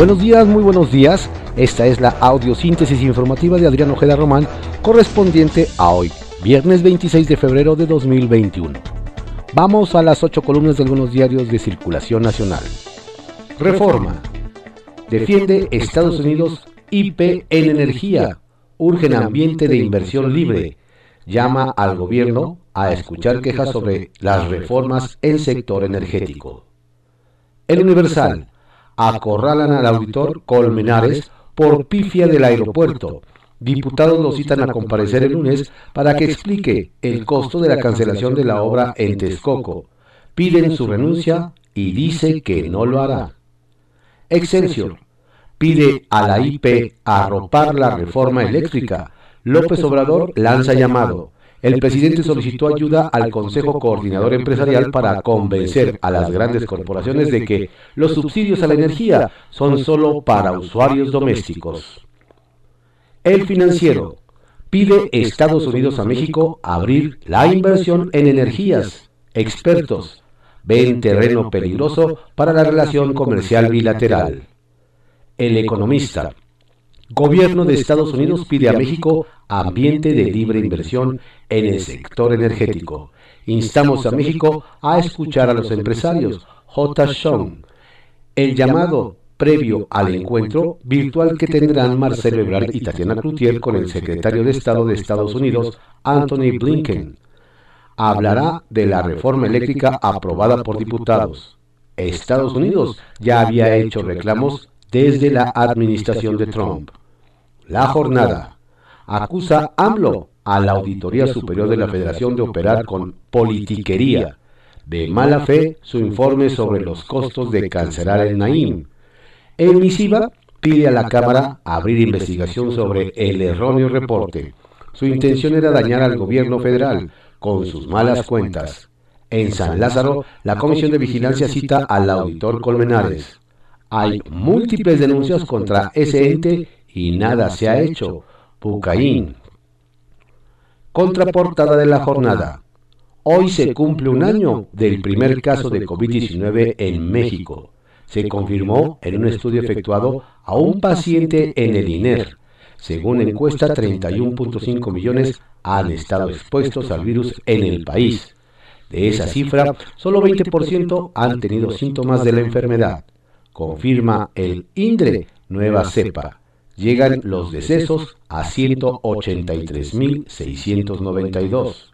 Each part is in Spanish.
Buenos días, muy buenos días. Esta es la audiosíntesis informativa de Adrián Ojeda Román, correspondiente a hoy, viernes 26 de febrero de 2021. Vamos a las ocho columnas de algunos diarios de circulación nacional. Reforma. Defiende Estados Unidos IP en energía. Urgen ambiente de inversión libre. Llama al gobierno a escuchar quejas sobre las reformas en sector energético. El Universal acorralan al auditor Colmenares por pifia del aeropuerto. Diputados lo citan a comparecer el lunes para que explique el costo de la cancelación de la obra en Texcoco. Piden su renuncia y dice que no lo hará. Excelsior pide a la IP arropar la reforma eléctrica. López Obrador lanza llamado el presidente solicitó ayuda al Consejo Coordinador Empresarial para convencer a las grandes corporaciones de que los subsidios a la energía son solo para usuarios domésticos. El financiero pide Estados Unidos a México abrir la inversión en energías. Expertos ven terreno peligroso para la relación comercial bilateral. El economista Gobierno de Estados Unidos pide a México ambiente de libre inversión en el sector energético. Instamos a México a escuchar a los empresarios. J. Sean. El llamado previo al encuentro virtual que tendrán Marcelo Ebrard y Tatiana Cloutier con el secretario de Estado de Estados Unidos, Anthony Blinken. Hablará de la reforma eléctrica aprobada por diputados. Estados Unidos ya había hecho reclamos desde la administración de Trump. La jornada acusa AMLO a la Auditoría Superior de la Federación de operar con politiquería. De mala fe su informe sobre los costos de cancelar el Naim. En misiva pide a la Cámara abrir investigación sobre el erróneo reporte. Su intención era dañar al gobierno federal con sus malas cuentas. En San Lázaro, la Comisión de Vigilancia cita al auditor Colmenares. Hay múltiples denuncias contra ese ente y nada se ha hecho. Pucaín. Contraportada de la jornada. Hoy se cumple un año del primer caso de COVID-19 en México. Se confirmó en un estudio efectuado a un paciente en el INER. Según encuesta, 31.5 millones han estado expuestos al virus en el país. De esa cifra, solo 20% han tenido síntomas de la enfermedad. Confirma el INDRE nueva cepa llegan los decesos a 183.692.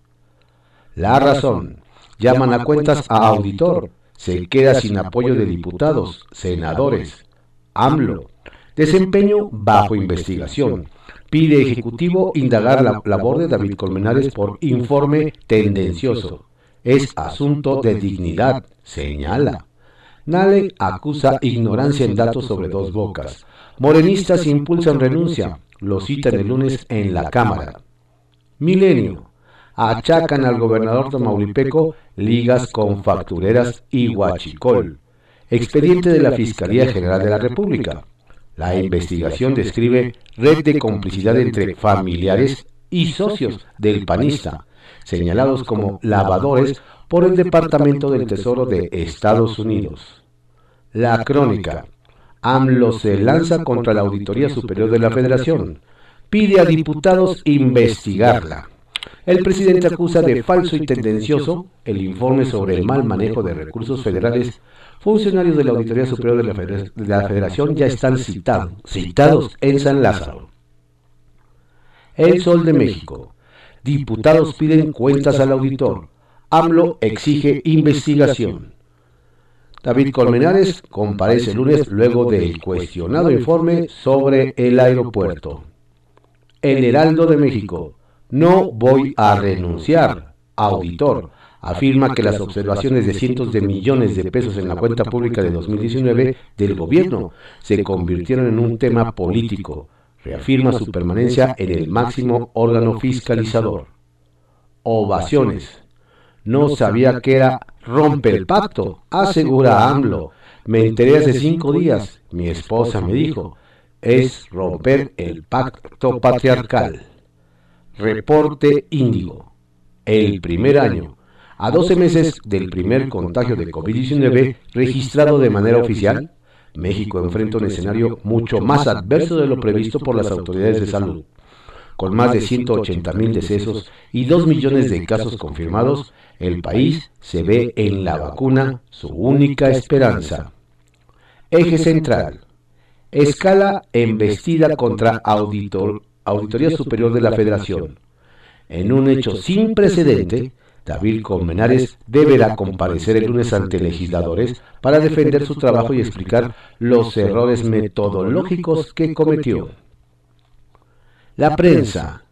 La razón, llaman a cuentas a auditor, se queda sin apoyo de diputados, senadores. AMLO, desempeño bajo investigación. Pide Ejecutivo indagar la labor de David Colmenares por informe tendencioso. Es asunto de dignidad, señala. Nale acusa ignorancia en datos sobre dos bocas. Morenistas impulsan renuncia, lo citan el lunes en la Cámara. Milenio. Achacan al gobernador Tamaulipeco ligas con factureras y huachicol. Expediente de la Fiscalía General de la República. La investigación describe red de complicidad entre familiares y socios del panista, señalados como lavadores por el Departamento del Tesoro de Estados Unidos. La crónica. AMLO se lanza contra la Auditoría Superior de la Federación. Pide a diputados investigarla. El presidente acusa de falso y tendencioso el informe sobre el mal manejo de recursos federales. Funcionarios de la Auditoría Superior de la, Federación ya están citados, citados en San Lázaro. El Sol de México. Diputados piden cuentas al auditor. AMLO exige investigación. David Colmenares comparece el lunes luego del cuestionado informe sobre el aeropuerto. El Heraldo de México. No voy a renunciar. Auditor. Afirma que las observaciones de cientos de millones de pesos en la cuenta pública de 2019 del gobierno se convirtieron en un tema político. Reafirma su permanencia en el máximo órgano fiscalizador. Ovaciones. No sabía que era rompe el pacto, asegura AMLO. Me enteré hace cinco días, mi esposa me dijo, es romper el pacto patriarcal. Reporte Índigo. El primer año, a 12 meses del primer contagio de COVID-19 registrado de manera oficial, México enfrenta un escenario mucho más adverso de lo previsto por las autoridades de salud. Con más de 180 mil decesos y 2 millones de casos confirmados, el país se ve en la vacuna su única esperanza. Eje central. Escala embestida contra Auditoría Superior de la Federación. En un hecho sin precedente, David Colmenares deberá comparecer el lunes ante legisladores para defender su trabajo y explicar los errores metodológicos que cometió. La prensa.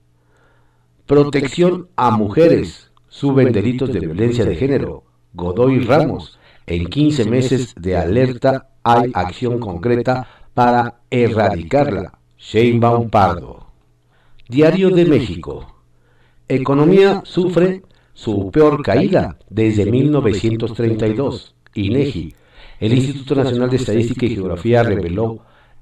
Protección a mujeres. Suben delitos de violencia de género. Godoy Ramos. En 15 meses de alerta hay acción concreta para erradicarla. Sheinbaum Pardo. Diario de México. Economía sufre su peor caída desde 1932. INEGI, el Instituto Nacional de Estadística y Geografía reveló,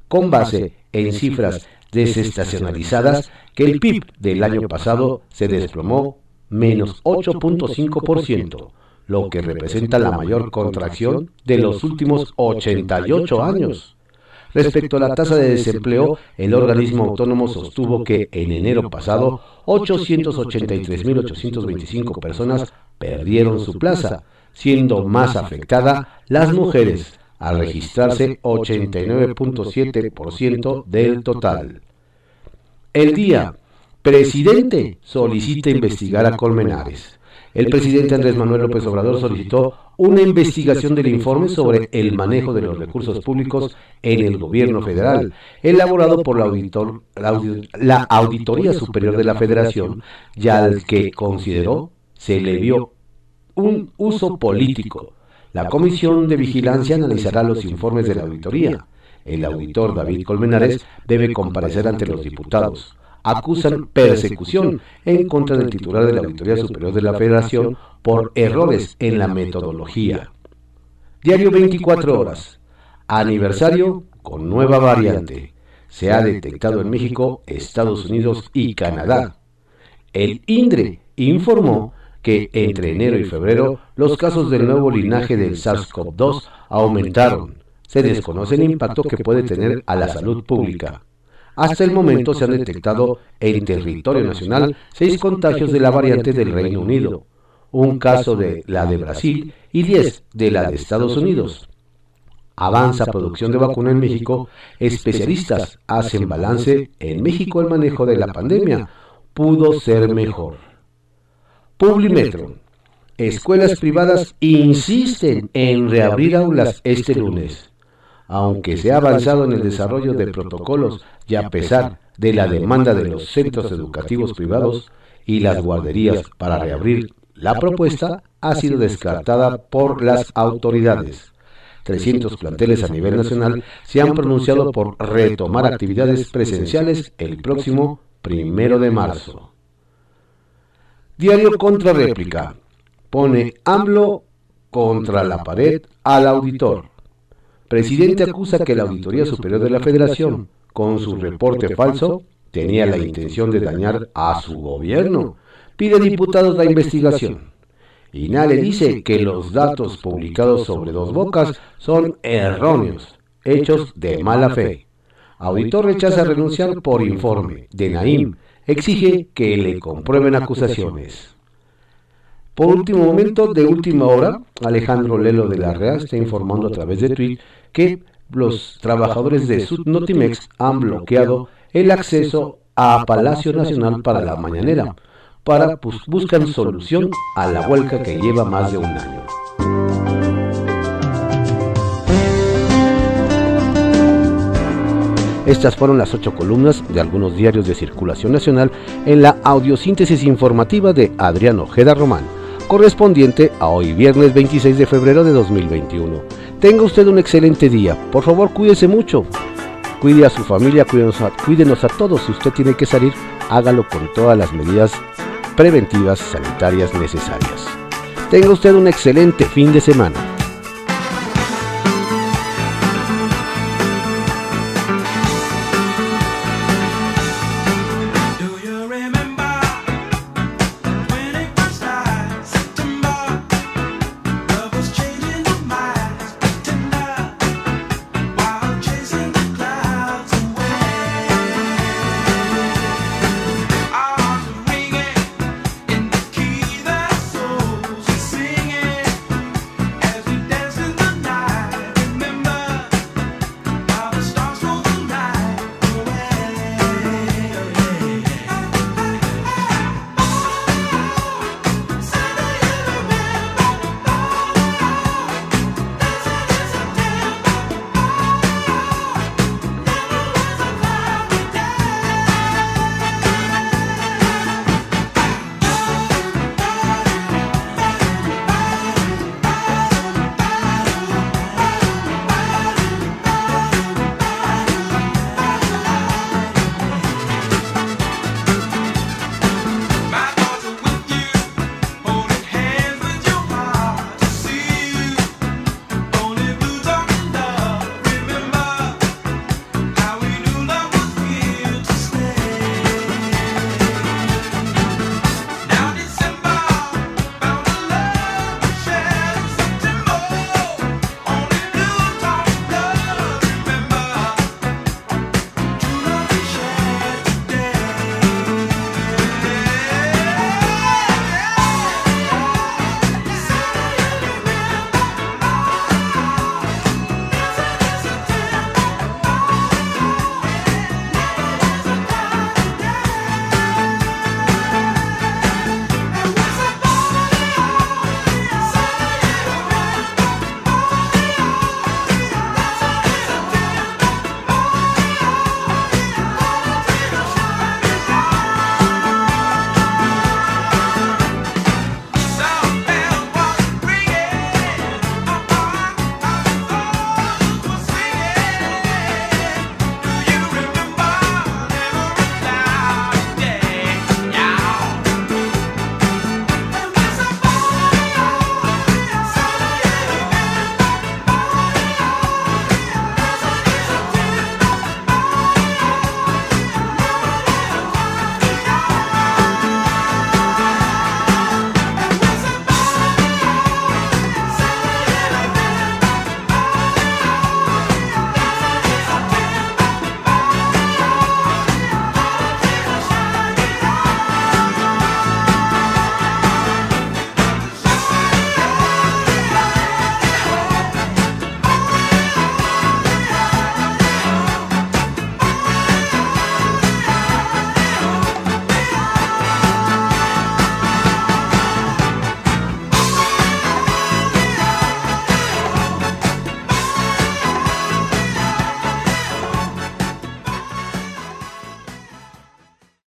con base en cifras desestacionalizadas, que el PIB del año pasado se desplomó menos 8.5%, lo que representa la mayor contracción de los últimos 88 años. Respecto a la tasa de desempleo, el organismo autónomo sostuvo que en enero pasado 883.825 personas perdieron su plaza, siendo más afectada las mujeres, al registrarse 89.7% del total. El día, presidente solicita investigar a Colmenares el presidente Andrés Manuel López Obrador solicitó una investigación del informe sobre el manejo de los recursos públicos en el gobierno federal, elaborado por la, auditor, la, Auditoría Superior de la Federación, y al que consideró se le vio un uso político. La Comisión de Vigilancia analizará los informes de la auditoría. El auditor David Colmenares debe comparecer ante los diputados acusan persecución en contra del titular de la Auditoría Superior de la Federación por errores en la metodología. Diario 24 horas. Aniversario con nueva variante. Se ha detectado en México, Estados Unidos y Canadá. El INDRE informó que entre enero y febrero los casos del nuevo linaje del SARS-CoV-2 aumentaron. Se desconoce el impacto que puede tener a la salud pública. Hasta el momento se han detectado en territorio nacional seis contagios de la variante del Reino Unido, un caso de la de Brasil y diez de la de Estados Unidos. Avanza producción de vacuna en México, especialistas hacen balance, en México el manejo de la pandemia pudo ser mejor. Publimetro. Escuelas privadas insisten en reabrir aulas este lunes aunque se ha avanzado en el desarrollo de protocolos y a pesar de la demanda de los centros educativos privados y las guarderías para reabrir, la propuesta ha sido descartada por las autoridades. 300 planteles a nivel nacional se han pronunciado por retomar actividades presenciales el próximo primero de marzo. Diario contra réplica. Pone AMLO contra la pared al auditor. Presidente acusa que la Auditoría Superior de la Federación, con su reporte falso, tenía la intención de dañar a su gobierno. Pide diputados la investigación. Inale dice que los datos publicados sobre dos bocas son erróneos, hechos de mala fe. Auditor rechaza renunciar por informe. De Naim exige que le comprueben acusaciones. Por último momento, de última hora, Alejandro Lelo de la Rea está informando a través de Twitter que los trabajadores de Sudnotimex han bloqueado el acceso a Palacio Nacional para la mañanera, para pues, buscan solución a la huelga que lleva más de un año. Estas fueron las ocho columnas de algunos diarios de circulación nacional en la audiosíntesis informativa de Adrián Ojeda Román correspondiente a hoy viernes 26 de febrero de 2021. Tenga usted un excelente día. Por favor, cuídese mucho. Cuide a su familia, cuídenos a, cuídenos a todos. Si usted tiene que salir, hágalo con todas las medidas preventivas sanitarias necesarias. Tenga usted un excelente fin de semana.